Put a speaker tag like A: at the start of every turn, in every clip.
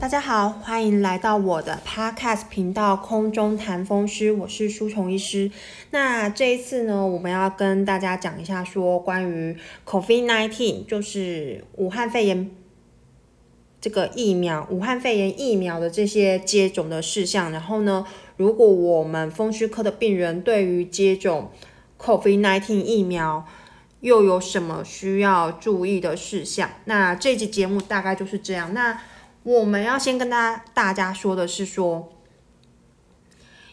A: 大家好，欢迎来到我的 Podcast 频道空中谈风湿，我是舒虫医师。那这一次呢，我们要跟大家讲一下说关于 COVID-19，就是武汉肺炎这个疫苗，武汉肺炎疫苗的这些接种的事项。然后呢，如果我们风湿科的病人对于接种 COVID-19 疫苗又有什么需要注意的事项？那这集节目大概就是这样。那我们要先跟大家大家说的是说，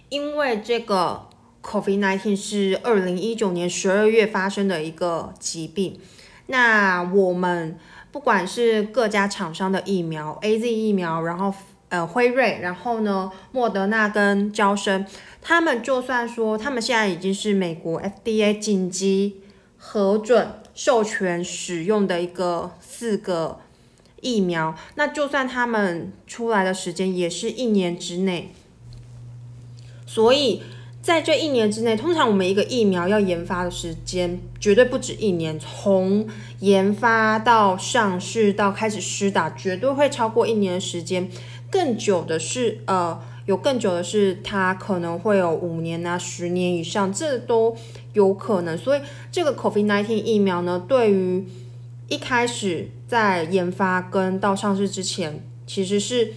A: 因为这个 COVID-19 是二零一九年十二月发生的一个疾病，那我们不管是各家厂商的疫苗，A Z 疫苗，然后呃辉瑞，然后呢莫德纳跟交生，他们就算说他们现在已经是美国 F D A 紧急核准授权使用的一个四个。疫苗，那就算他们出来的时间也是一年之内，所以在这一年之内，通常我们一个疫苗要研发的时间绝对不止一年，从研发到上市到开始施打，绝对会超过一年的时间，更久的是呃，有更久的是它可能会有五年啊、十年以上，这都有可能。所以这个 COVID-19 疫苗呢，对于一开始在研发跟到上市之前，其实是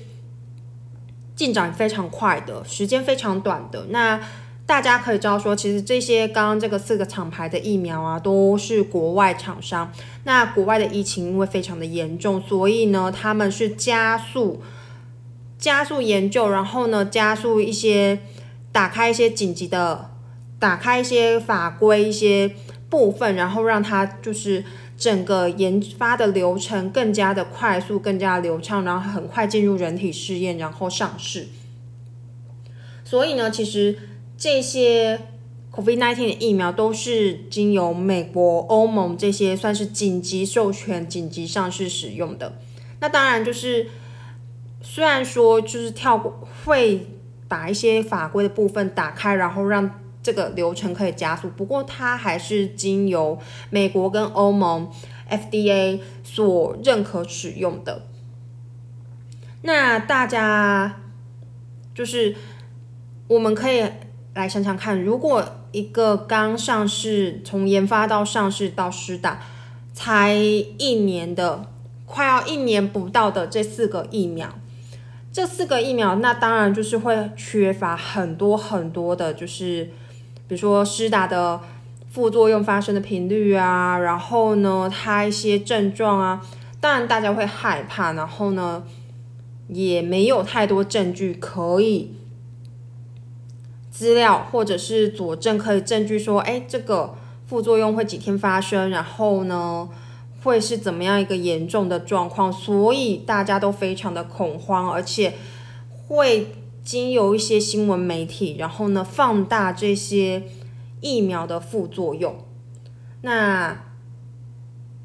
A: 进展非常快的，时间非常短的。那大家可以知道说，其实这些刚刚这个四个厂牌的疫苗啊，都是国外厂商。那国外的疫情因为非常的严重，所以呢，他们是加速加速研究，然后呢，加速一些打开一些紧急的，打开一些法规一些部分，然后让它就是。整个研发的流程更加的快速，更加流畅，然后很快进入人体试验，然后上市。所以呢，其实这些 COVID-19 的疫苗都是经由美国、欧盟这些算是紧急授权、紧急上市使用的。那当然就是，虽然说就是跳过会把一些法规的部分打开，然后让。这个流程可以加速，不过它还是经由美国跟欧盟 FDA 所认可使用的。那大家就是我们可以来想想看，如果一个刚上市，从研发到上市到施打才一年的，快要一年不到的这四个疫苗，这四个疫苗，那当然就是会缺乏很多很多的，就是。比如说施打的副作用发生的频率啊，然后呢，它一些症状啊，当然大家会害怕，然后呢，也没有太多证据可以资料或者是佐证可以证据说，哎，这个副作用会几天发生，然后呢，会是怎么样一个严重的状况，所以大家都非常的恐慌，而且会。经由一些新闻媒体，然后呢放大这些疫苗的副作用，那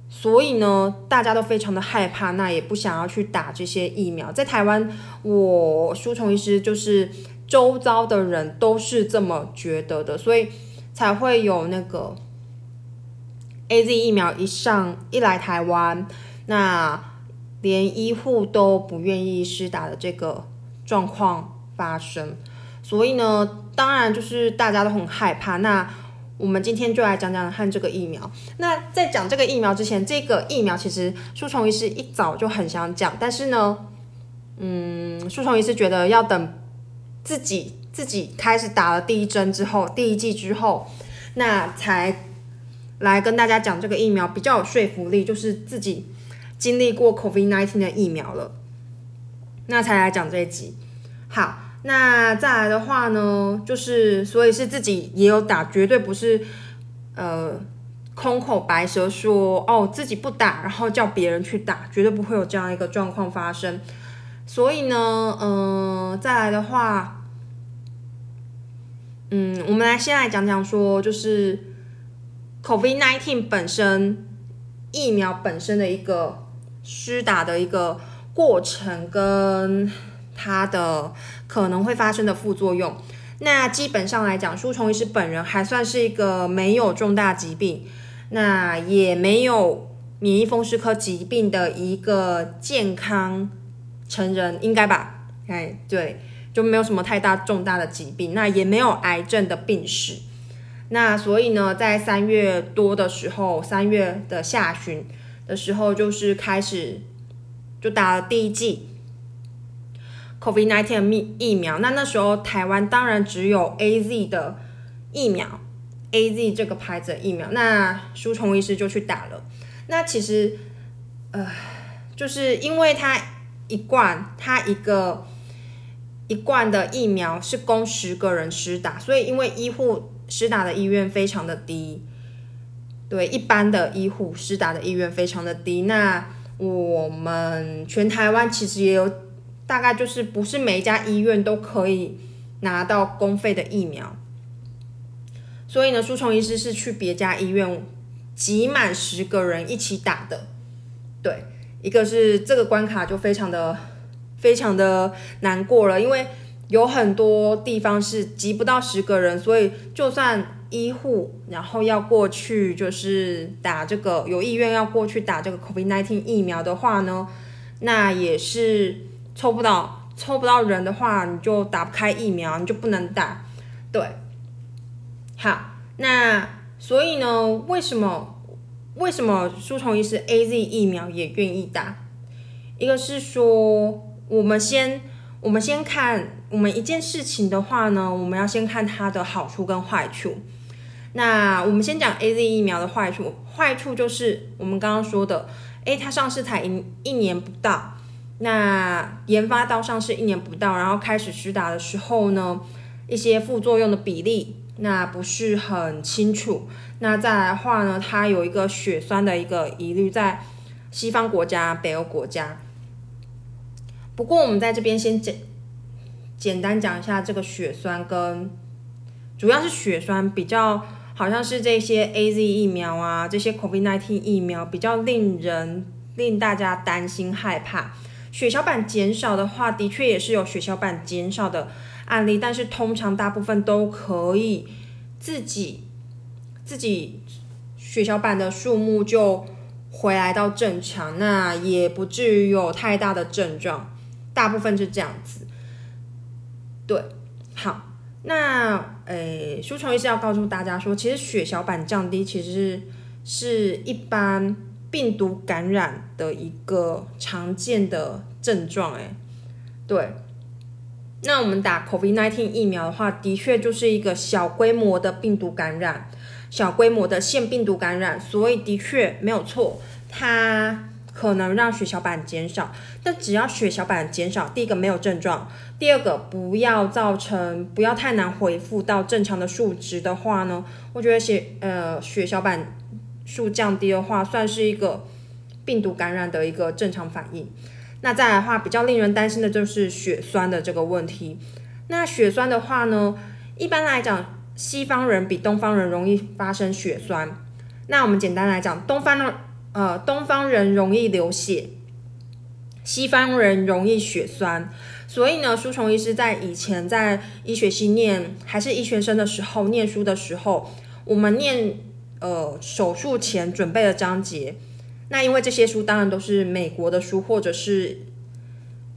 A: 所以呢大家都非常的害怕，那也不想要去打这些疫苗。在台湾，我舒虫医师就是周遭的人都是这么觉得的，所以才会有那个 A Z 疫苗一上一来台湾，那连医护都不愿意施打的这个状况。发生，所以呢，当然就是大家都很害怕。那我们今天就来讲讲看这个疫苗。那在讲这个疫苗之前，这个疫苗其实舒虫医师一早就很想讲，但是呢，嗯，舒虫医师觉得要等自己自己开始打了第一针之后，第一剂之后，那才来跟大家讲这个疫苗比较有说服力，就是自己经历过 COVID-19 的疫苗了，那才来讲这一集。好。那再来的话呢，就是所以是自己也有打，绝对不是呃空口白舌说哦自己不打，然后叫别人去打，绝对不会有这样一个状况发生。所以呢，嗯，再来的话，嗯，我们来先来讲讲说，就是 COVID-19 本身疫苗本身的一个施打的一个过程跟。它的可能会发生的副作用，那基本上来讲，舒虫医师本人还算是一个没有重大疾病，那也没有免疫风湿科疾病的一个健康成人，应该吧？哎，对，就没有什么太大重大的疾病，那也没有癌症的病史。那所以呢，在三月多的时候，三月的下旬的时候，就是开始就打了第一剂 COVID-19 疫疫苗。那那时候台湾当然只有 AZ 的疫苗，AZ 这个牌子的疫苗。那舒虫医师就去打了。那其实，呃，就是因为他一罐，他一个一罐的疫苗是供十个人施打，所以因为医护。施打的意愿非常的低，对一般的医护施打的意愿非常的低。那我们全台湾其实也有大概就是不是每一家医院都可以拿到公费的疫苗，所以呢，舒虫医师是去别家医院挤满十个人一起打的。对，一个是这个关卡就非常的非常的难过了，因为。有很多地方是挤不到十个人，所以就算医护然后要过去就是打这个有意愿要过去打这个 COVID-19 疫苗的话呢，那也是抽不到抽不到人的话，你就打不开疫苗，你就不能打。对，好，那所以呢，为什么为什么舒虫医师 A Z 疫苗也愿意打？一个是说，我们先我们先看。我们一件事情的话呢，我们要先看它的好处跟坏处。那我们先讲 A Z 疫苗的坏处，坏处就是我们刚刚说的，诶，它上市才一一年不到，那研发到上市一年不到，然后开始施打的时候呢，一些副作用的比例那不是很清楚。那再来话呢，它有一个血栓的一个疑虑，在西方国家、北欧国家。不过我们在这边先简。简单讲一下这个血栓，跟主要是血栓比较，好像是这些 A Z 疫苗啊，这些 COVID-19 疫苗比较令人令大家担心害怕。血小板减少的话，的确也是有血小板减少的案例，但是通常大部分都可以自己自己血小板的数目就回来到正常，那也不至于有太大的症状，大部分是这样子。对，好，那诶，舒虫医师要告诉大家说，其实血小板降低其实是一般病毒感染的一个常见的症状，诶，对，那我们打 COVID-19 疫苗的话，的确就是一个小规模的病毒感染，小规模的腺病毒感染，所以的确没有错，它。可能让血小板减少，但只要血小板减少，第一个没有症状，第二个不要造成不要太难恢复到正常的数值的话呢，我觉得血呃血小板数降低的话，算是一个病毒感染的一个正常反应。那再来的话，比较令人担心的就是血栓的这个问题。那血栓的话呢，一般来讲，西方人比东方人容易发生血栓。那我们简单来讲，东方呢。呃，东方人容易流血，西方人容易血栓，所以呢，舒虫医师在以前在医学系念还是医学生的时候念书的时候，我们念呃手术前准备的章节，那因为这些书当然都是美国的书，或者是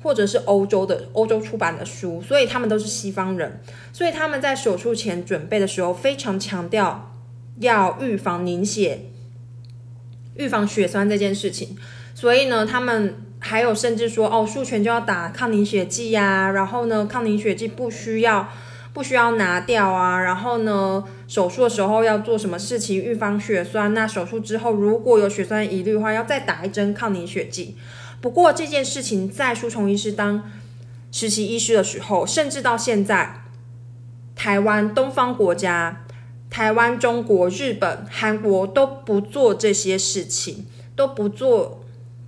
A: 或者是欧洲的欧洲出版的书，所以他们都是西方人，所以他们在手术前准备的时候非常强调要预防凝血。预防血栓这件事情，所以呢，他们还有甚至说，哦，术前就要打抗凝血剂呀，然后呢，抗凝血剂不需要不需要拿掉啊，然后呢，手术的时候要做什么事情预防血栓？那手术之后如果有血栓疑虑的话，要再打一针抗凝血剂。不过这件事情在舒虫医师当实习医师的时候，甚至到现在，台湾东方国家。台湾、中国、日本、韩国都不做这些事情，都不做，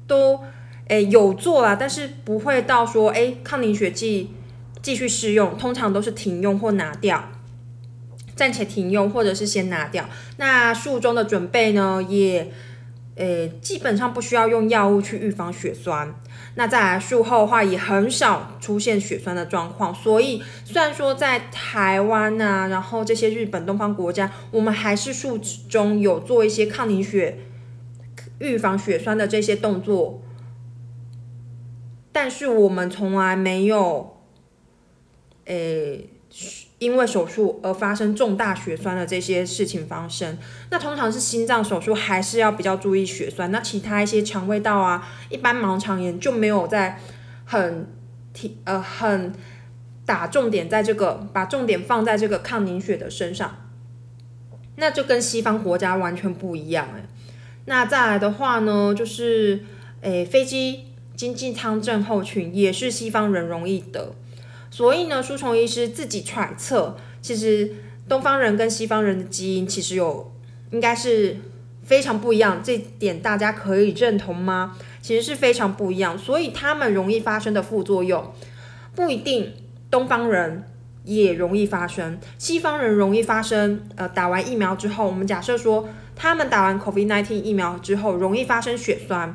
A: 都诶有做啦，但是不会到说诶抗凝血剂继续试用，通常都是停用或拿掉，暂且停用或者是先拿掉。那术中的准备呢，也诶基本上不需要用药物去预防血栓。那再来术后的话，也很少出现血栓的状况。所以虽然说在台湾呐，然后这些日本、东方国家，我们还是术中有做一些抗凝血、预防血栓的这些动作。但是我们从来没有，诶，因为手术而发生重大血栓的这些事情发生。那通常是心脏手术还是要比较注意血栓，那其他一些肠胃道啊，一般盲肠炎就没有在很提呃很打重点在这个，把重点放在这个抗凝血的身上。那就跟西方国家完全不一样哎。那再来的话呢，就是诶飞机经济舱症候群也是西方人容易得，所以呢，书虫医师自己揣测，其实东方人跟西方人的基因其实有应该是非常不一样，这点大家可以认同吗？其实是非常不一样，所以他们容易发生的副作用不一定东方人。也容易发生，西方人容易发生。呃，打完疫苗之后，我们假设说他们打完 COVID-19 疫苗之后容易发生血栓，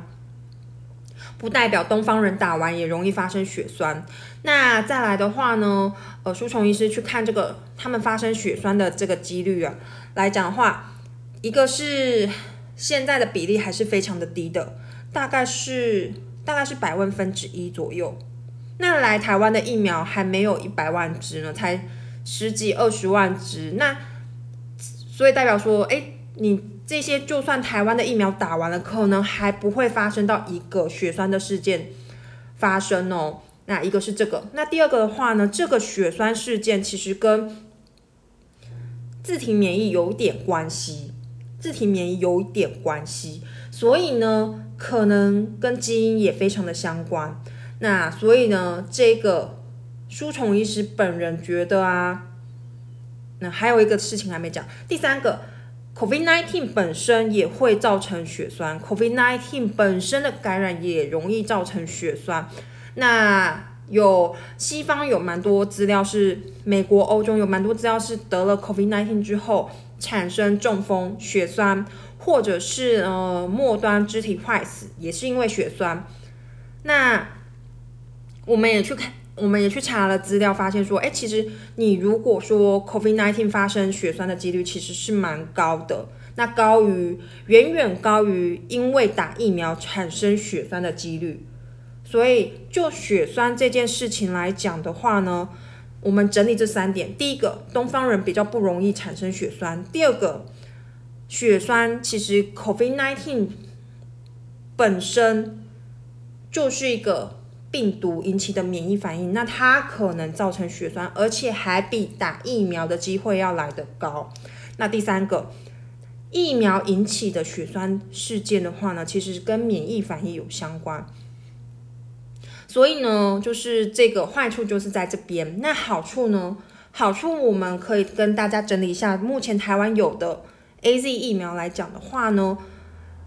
A: 不代表东方人打完也容易发生血栓。那再来的话呢，呃，书虫医师去看这个他们发生血栓的这个几率啊，来讲的话，一个是现在的比例还是非常的低的，大概是大概是百万分之一左右。那来台湾的疫苗还没有一百万只呢，才十几二十万只。那所以代表说，哎，你这些就算台湾的疫苗打完了，可能还不会发生到一个血栓的事件发生哦。那一个是这个，那第二个的话呢，这个血栓事件其实跟自体免疫有点关系，自体免疫有点关系，所以呢，可能跟基因也非常的相关。那所以呢，这个书虫医师本人觉得啊，那还有一个事情还没讲。第三个，COVID-19 本身也会造成血栓，COVID-19 本身的感染也容易造成血栓。那有西方有蛮多资料是美国、欧洲有蛮多资料是得了 COVID-19 之后产生中风、血栓，或者是呃末端肢体坏死，也是因为血栓。那我们也去看，我们也去查了资料，发现说，哎，其实你如果说 COVID-19 发生血栓的几率其实是蛮高的，那高于远远高于因为打疫苗产生血栓的几率。所以就血栓这件事情来讲的话呢，我们整理这三点：第一个，东方人比较不容易产生血栓；第二个，血栓其实 COVID-19 本身就是一个。病毒引起的免疫反应，那它可能造成血栓，而且还比打疫苗的机会要来得高。那第三个，疫苗引起的血栓事件的话呢，其实跟免疫反应有相关。所以呢，就是这个坏处就是在这边。那好处呢？好处我们可以跟大家整理一下，目前台湾有的 A Z 疫苗来讲的话呢，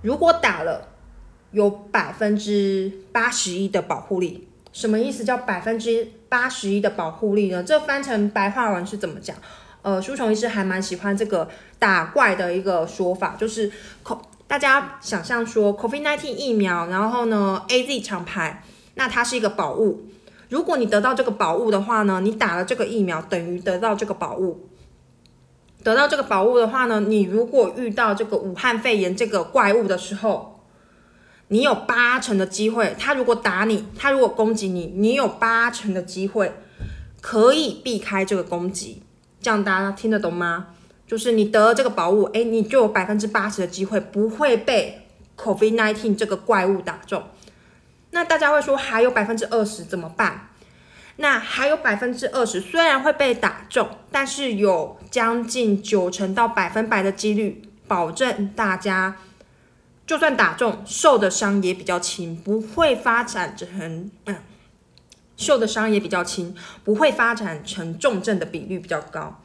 A: 如果打了。有百分之八十一的保护力，什么意思？叫百分之八十一的保护力呢？这翻成白话文是怎么讲？呃，书虫医师还蛮喜欢这个打怪的一个说法，就是大家想象说，COVID-19 疫苗，然后呢，AZ 厂牌，那它是一个宝物。如果你得到这个宝物的话呢，你打了这个疫苗，等于得到这个宝物。得到这个宝物的话呢，你如果遇到这个武汉肺炎这个怪物的时候，你有八成的机会，他如果打你，他如果攻击你，你有八成的机会可以避开这个攻击。这样大家听得懂吗？就是你得了这个宝物，哎，你就有百分之八十的机会不会被 COVID-19 这个怪物打中。那大家会说还有百分之二十怎么办？那还有百分之二十虽然会被打中，但是有将近九成到百分百的几率保证大家。就算打中，受的伤也比较轻，不会发展成嗯，受的伤也比较轻，不会发展成重症的比率比较高。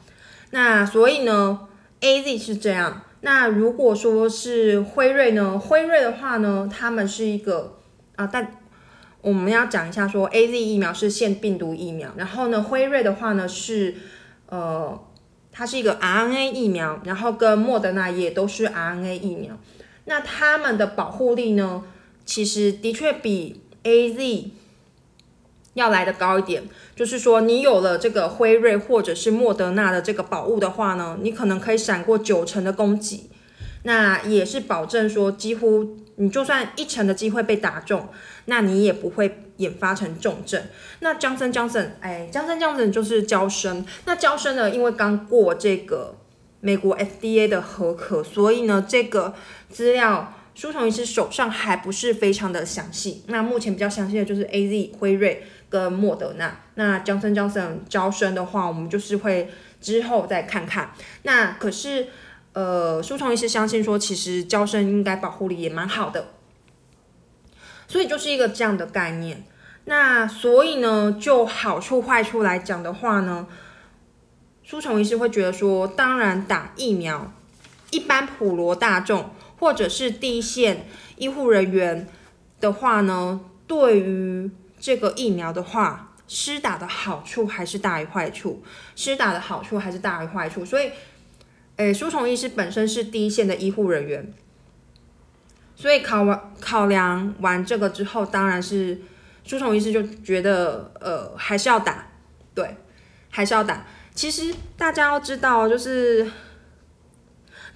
A: 那所以呢，A Z 是这样。那如果说是辉瑞呢？辉瑞的话呢，他们是一个啊，但我们要讲一下说，A Z 疫苗是腺病毒疫苗，然后呢，辉瑞的话呢是呃，它是一个 R N A 疫苗，然后跟莫德纳也都是 R N A 疫苗。那他们的保护力呢？其实的确比 A Z 要来的高一点。就是说，你有了这个辉瑞或者是莫德纳的这个宝物的话呢，你可能可以闪过九成的攻击。那也是保证说，几乎你就算一成的机会被打中，那你也不会引发成重症。那 Johnson Johnson，哎，Johnson Johnson 就是交生。那交生呢，因为刚过这个美国 FDA 的核可，所以呢，这个资料书虫医师手上还不是非常的详细。那目前比较详细的就是 A Z 辉瑞跟莫德纳。那 Johnson Johnson 招生的话，我们就是会之后再看看。那可是。呃，书虫医师相信说，其实交生应该保护力也蛮好的，所以就是一个这样的概念。那所以呢，就好处坏处来讲的话呢，书虫医师会觉得说，当然打疫苗，一般普罗大众或者是第一线医护人员的话呢，对于这个疫苗的话，施打的好处还是大于坏处，施打的好处还是大于坏处，所以。诶，书虫医师本身是第一线的医护人员，所以考完考量完这个之后，当然是书虫医师就觉得，呃，还是要打，对，还是要打。其实大家要知道，就是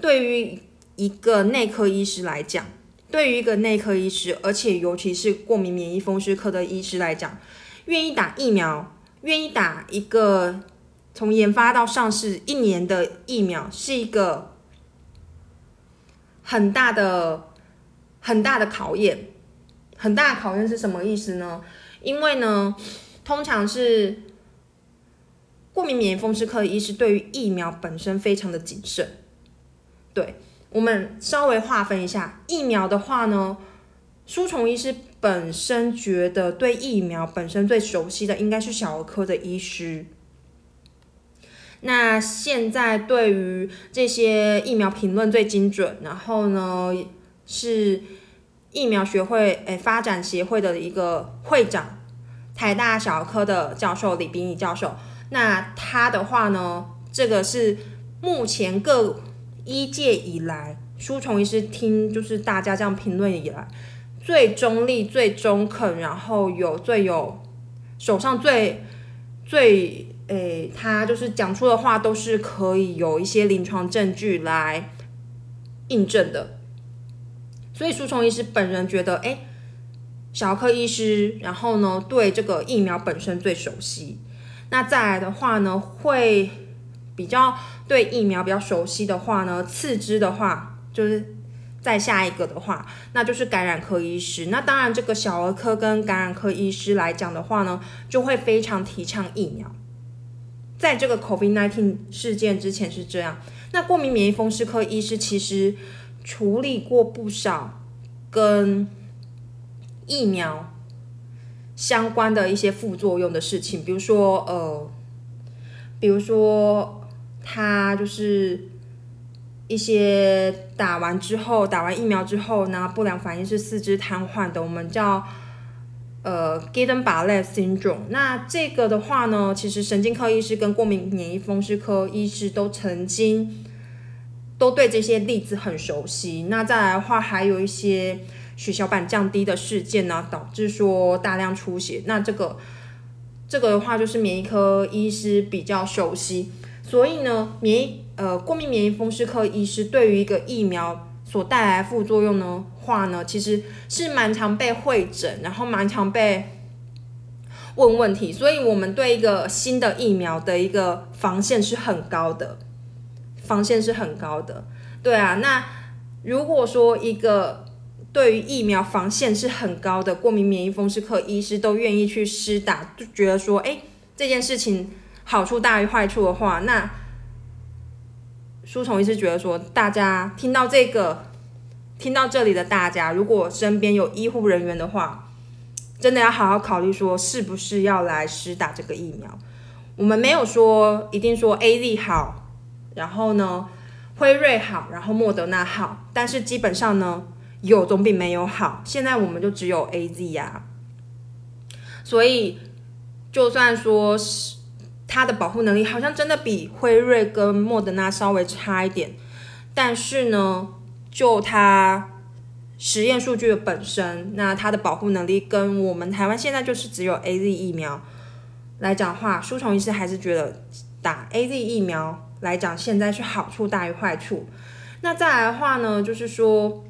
A: 对于一个内科医师来讲，对于一个内科医师，而且尤其是过敏免疫风湿科的医师来讲，愿意打疫苗，愿意打一个。从研发到上市一年的疫苗是一个很大的、很大的考验。很大的考验是什么意思呢？因为呢，通常是过敏免疫风湿科医师对于疫苗本身非常的谨慎。对我们稍微划分一下，疫苗的话呢，书虫医师本身觉得对疫苗本身最熟悉的应该是小儿科的医师。那现在对于这些疫苗评论最精准，然后呢是疫苗学会诶发展协会的一个会长，台大小儿科的教授李秉义教授。那他的话呢，这个是目前各医界以来，书虫医师听就是大家这样评论以来最中立、最中肯，然后有最有手上最最。诶，他就是讲出的话都是可以有一些临床证据来印证的，所以书虫医师本人觉得，诶，小儿科医师，然后呢，对这个疫苗本身最熟悉。那再来的话呢，会比较对疫苗比较熟悉的话呢，次之的话就是再下一个的话，那就是感染科医师。那当然，这个小儿科跟感染科医师来讲的话呢，就会非常提倡疫苗。在这个 COVID-19 事件之前是这样，那过敏免疫风湿科医师其实处理过不少跟疫苗相关的一些副作用的事情，比如说呃，比如说他就是一些打完之后，打完疫苗之后呢，不良反应是四肢瘫痪的，我们叫。呃 g i d e n b a r l e syndrome，那这个的话呢，其实神经科医师跟过敏免疫风湿科医师都曾经都对这些例子很熟悉。那再来的话，还有一些血小板降低的事件呢，导致说大量出血。那这个这个的话，就是免疫科医师比较熟悉。所以呢，免疫呃过敏免疫风湿科医师对于一个疫苗。所带来副作用呢？话呢，其实是蛮常被会诊，然后蛮常被问问题，所以我们对一个新的疫苗的一个防线是很高的，防线是很高的。对啊，那如果说一个对于疫苗防线是很高的过敏免疫风湿科医师都愿意去施打，就觉得说，哎，这件事情好处大于坏处的话，那。书虫医师觉得说，大家听到这个，听到这里的大家，如果身边有医护人员的话，真的要好好考虑说，是不是要来施打这个疫苗。我们没有说一定说 A Z 好，然后呢，辉瑞好，然后莫德纳好，但是基本上呢，有总比没有好。现在我们就只有 A Z 呀，所以就算说是。它的保护能力好像真的比辉瑞跟莫德纳稍微差一点，但是呢，就它实验数据的本身，那它的保护能力跟我们台湾现在就是只有 A Z 疫苗来讲话，书虫医师还是觉得打 A Z 疫苗来讲，现在是好处大于坏处。那再来的话呢，就是说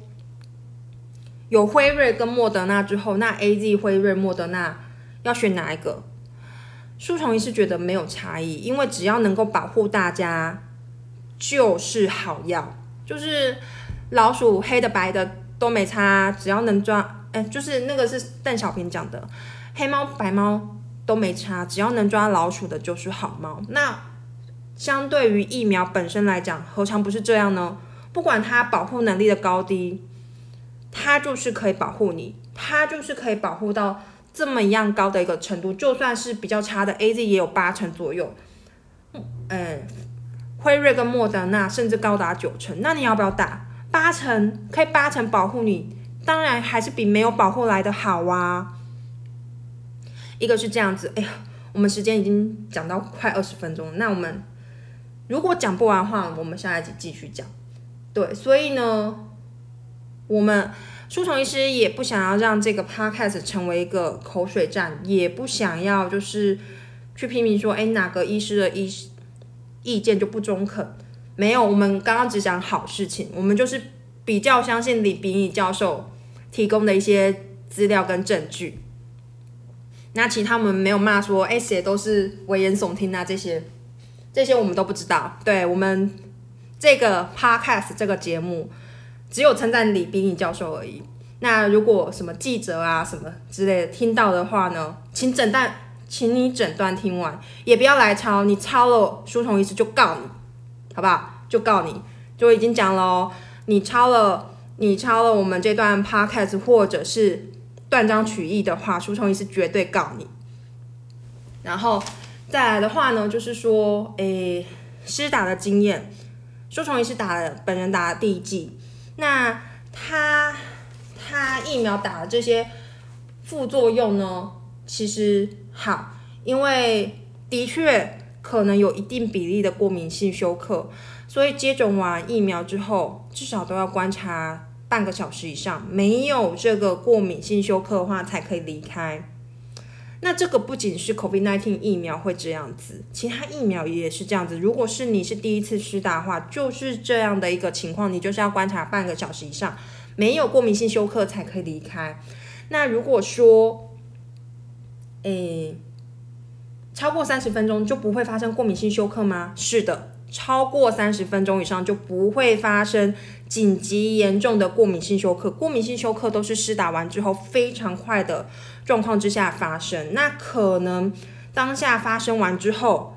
A: 有辉瑞跟莫德纳之后，那 A Z 辉瑞莫德纳要选哪一个？树虫医师觉得没有差异，因为只要能够保护大家，就是好药。就是老鼠黑的白的都没差，只要能抓，哎，就是那个是邓小平讲的，黑猫白猫都没差，只要能抓老鼠的就是好猫。那相对于疫苗本身来讲，何尝不是这样呢？不管它保护能力的高低，它就是可以保护你，它就是可以保护到。这么一样高的一个程度，就算是比较差的 A Z 也有八成左右，嗯，辉瑞跟莫德纳甚至高达九成，那你要不要打？八成可以八成保护你，当然还是比没有保护来的好啊。一个是这样子，哎呀，我们时间已经讲到快二十分钟，那我们如果讲不完的话，我们下一集继续讲。对，所以呢，我们。书虫医师也不想要让这个 podcast 成为一个口水战，也不想要就是去批评说，哎，哪个医师的医意见就不中肯。没有，我们刚刚只讲好事情，我们就是比较相信李炳宇教授提供的一些资料跟证据。那其他我们没有骂说，哎，谁都是危言耸听啊，这些这些我们都不知道。对我们这个 podcast 这个节目。只有称赞李冰义教授而已。那如果什么记者啊什么之类的听到的话呢，请诊断，请你诊断听完，也不要来抄，你抄了书虫医师就告你，好不好？就告你，就已经讲了，你抄了，你抄了我们这段 podcast 或者是断章取义的话，书虫医师绝对告你。然后再来的话呢，就是说，诶，施打的经验，书虫医师打了，本人打了第一剂。那他他疫苗打的这些副作用呢，其实好，因为的确可能有一定比例的过敏性休克，所以接种完疫苗之后，至少都要观察半个小时以上，没有这个过敏性休克的话，才可以离开。那这个不仅是 COVID-19 疫苗会这样子，其他疫苗也是这样子。如果是你是第一次施打的话，就是这样的一个情况，你就是要观察半个小时以上，没有过敏性休克才可以离开。那如果说，诶，超过三十分钟就不会发生过敏性休克吗？是的，超过三十分钟以上就不会发生紧急严重的过敏性休克。过敏性休克都是施打完之后非常快的。状况之下发生，那可能当下发生完之后，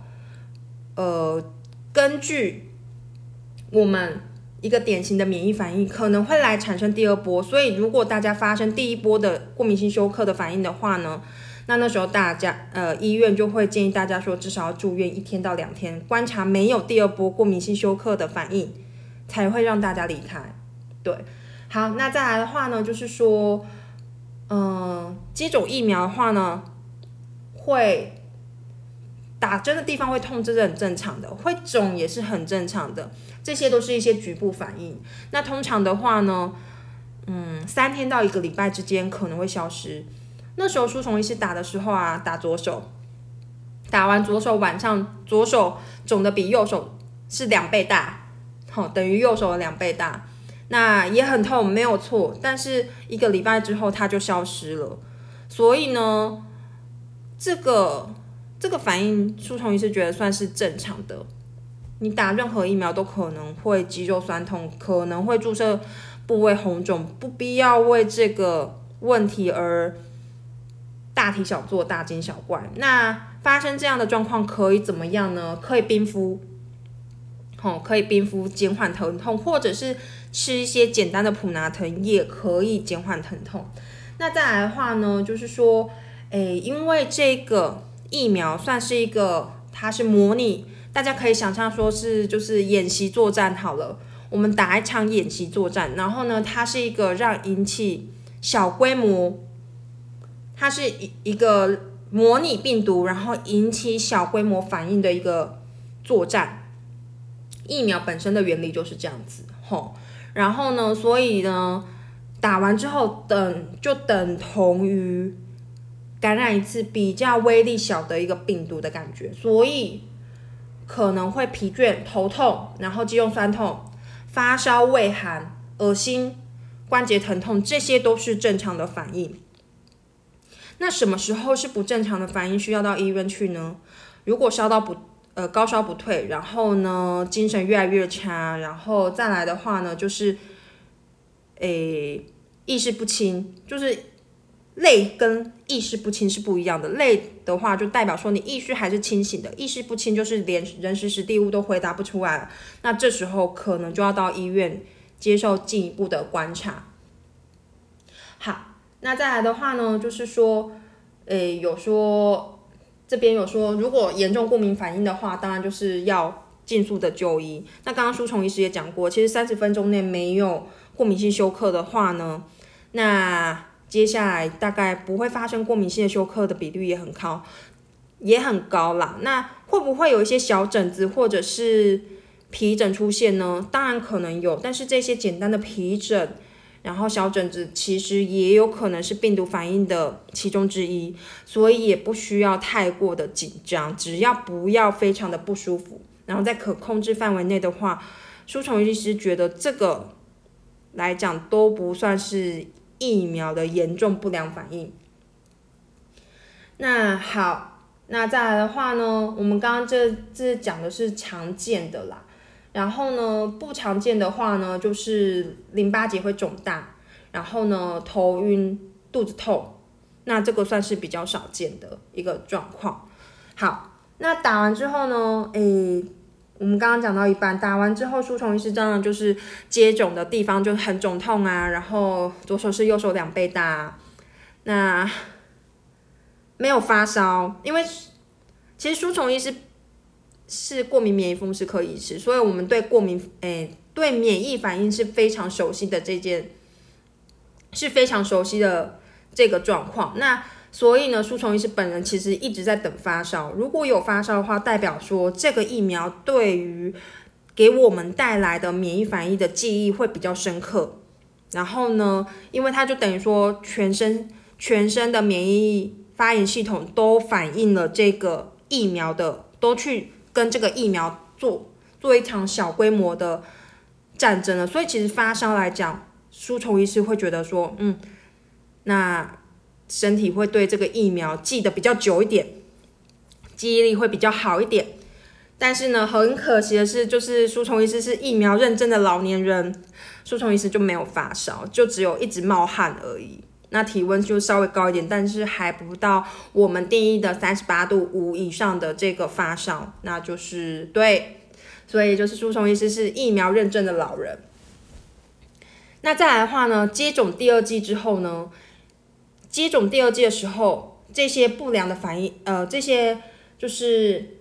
A: 呃，根据我们一个典型的免疫反应，可能会来产生第二波。所以，如果大家发生第一波的过敏性休克的反应的话呢，那那时候大家呃医院就会建议大家说，至少要住院一天到两天，观察没有第二波过敏性休克的反应，才会让大家离开。对，好，那再来的话呢，就是说。嗯，接种疫苗的话呢，会打针的地方会痛，这是很正常的；会肿也是很正常的，这些都是一些局部反应。那通常的话呢，嗯，三天到一个礼拜之间可能会消失。那时候舒虫医师打的时候啊，打左手，打完左手晚上左手肿的比右手是两倍大，好，等于右手的两倍大。那也很痛，没有错，但是一个礼拜之后它就消失了。所以呢，这个这个反应，舒虫医师觉得算是正常的。你打任何疫苗都可能会肌肉酸痛，可能会注射部位红肿，不必要为这个问题而大题小做、大惊小怪。那发生这样的状况可以怎么样呢？可以冰敷。哦，可以冰敷减缓疼痛，或者是吃一些简单的普拿疼也可以减缓疼痛。那再来的话呢，就是说，诶，因为这个疫苗算是一个，它是模拟，大家可以想象说是就是演习作战好了，我们打一场演习作战，然后呢，它是一个让引起小规模，它是一一个模拟病毒，然后引起小规模反应的一个作战。疫苗本身的原理就是这样子，吼，然后呢，所以呢，打完之后等就等同于感染一次比较威力小的一个病毒的感觉，所以可能会疲倦、头痛，然后肌肉酸痛、发烧、畏寒、恶心、关节疼痛，这些都是正常的反应。那什么时候是不正常的反应，需要到医院去呢？如果烧到不呃高烧不退，然后呢精神越来越差，然后再来的话呢，就是诶意识不清，就是累跟意识不清是不一样的。累的话就代表说你意识还是清醒的，意识不清就是连人时时地物都回答不出来了。那这时候可能就要到医院接受进一步的观察。好，那再来的话呢，就是说，诶有说。这边有说，如果严重过敏反应的话，当然就是要尽速的就医。那刚刚舒虫医师也讲过，其实三十分钟内没有过敏性休克的话呢，那接下来大概不会发生过敏性的休克的比率也很高，也很高啦。那会不会有一些小疹子或者是皮疹出现呢？当然可能有，但是这些简单的皮疹。然后小疹子其实也有可能是病毒反应的其中之一，所以也不需要太过的紧张，只要不要非常的不舒服，然后在可控制范围内的话，舒虫医师觉得这个来讲都不算是疫苗的严重不良反应。那好，那再来的话呢，我们刚刚这这讲的是常见的啦。然后呢，不常见的话呢，就是淋巴结会肿大，然后呢，头晕、肚子痛，那这个算是比较少见的一个状况。好，那打完之后呢，诶，我们刚刚讲到一半，打完之后，舒虫医师真的就是接种的地方就很肿痛啊，然后左手是右手两倍大，那没有发烧，因为其实舒虫医师。是过敏免疫风湿科医师，所以我们对过敏，诶，对免疫反应是非常熟悉的这件，是非常熟悉的这个状况。那所以呢，舒虫医师本人其实一直在等发烧。如果有发烧的话，代表说这个疫苗对于给我们带来的免疫反应的记忆会比较深刻。然后呢，因为它就等于说全身全身的免疫发炎系统都反映了这个疫苗的，都去。跟这个疫苗做做一场小规模的战争了，所以其实发烧来讲，舒虫医师会觉得说，嗯，那身体会对这个疫苗记得比较久一点，记忆力会比较好一点。但是呢，很可惜的是，就是舒虫医师是疫苗认证的老年人，舒虫医师就没有发烧，就只有一直冒汗而已。那体温就稍微高一点，但是还不到我们定义的三十八度五以上的这个发烧，那就是对，所以就是舒虫医师是疫苗认证的老人。那再来的话呢，接种第二剂之后呢，接种第二剂的时候，这些不良的反应，呃，这些就是。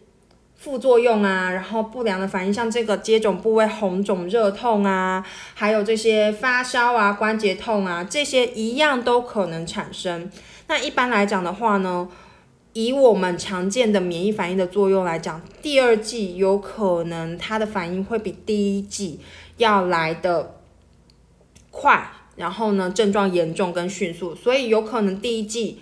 A: 副作用啊，然后不良的反应，像这个接种部位红肿、热痛啊，还有这些发烧啊、关节痛啊，这些一样都可能产生。那一般来讲的话呢，以我们常见的免疫反应的作用来讲，第二季有可能它的反应会比第一季要来的快，然后呢症状严重跟迅速，所以有可能第一季，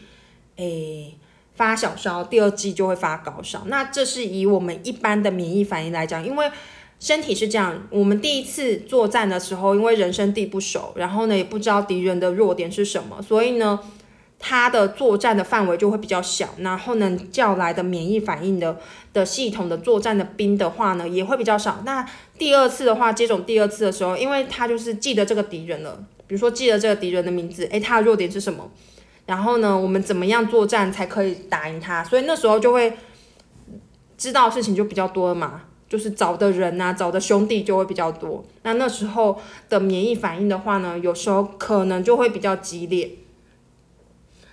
A: 诶。发小烧，第二季就会发高烧。那这是以我们一般的免疫反应来讲，因为身体是这样，我们第一次作战的时候，因为人生地不熟，然后呢也不知道敌人的弱点是什么，所以呢，它的作战的范围就会比较小，然后呢叫来的免疫反应的的系统的作战的兵的话呢也会比较少。那第二次的话，接种第二次的时候，因为他就是记得这个敌人了，比如说记得这个敌人的名字，诶，他的弱点是什么？然后呢，我们怎么样作战才可以打赢他？所以那时候就会知道事情就比较多了嘛，就是找的人呐，找的兄弟就会比较多。那那时候的免疫反应的话呢，有时候可能就会比较激烈。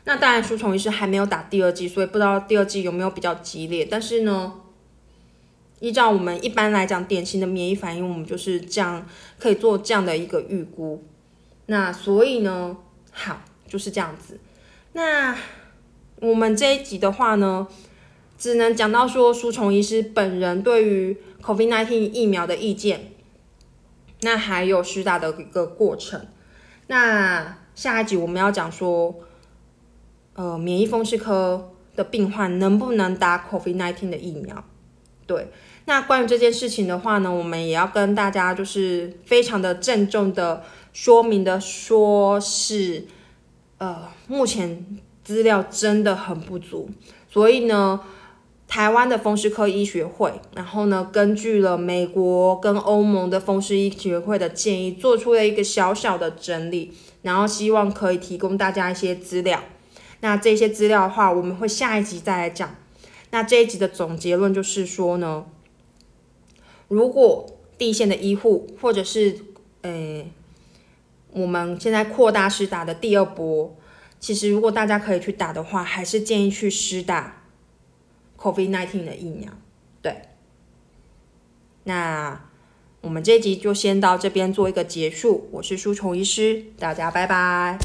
A: 那当然，舒虫医师还没有打第二剂，所以不知道第二剂有没有比较激烈。但是呢，依照我们一般来讲典型的免疫反应，我们就是这样可以做这样的一个预估。那所以呢，好，就是这样子。那我们这一集的话呢，只能讲到说舒虫医师本人对于 COVID-19 疫苗的意见，那还有施打的一个过程。那下一集我们要讲说，呃，免疫风湿科的病患能不能打 COVID-19 的疫苗？对，那关于这件事情的话呢，我们也要跟大家就是非常的郑重的。说明的说是，呃，目前资料真的很不足，所以呢。台湾的风湿科医学会，然后呢，根据了美国跟欧盟的风湿医学会的建议，做出了一个小小的整理，然后希望可以提供大家一些资料。那这些资料的话，我们会下一集再来讲。那这一集的总结论就是说呢，如果地线的医护，或者是呃，我们现在扩大施打的第二波，其实如果大家可以去打的话，还是建议去施打。COVID-19 的疫苗，对。那我们这集就先到这边做一个结束。我是舒虫医师，大家拜拜。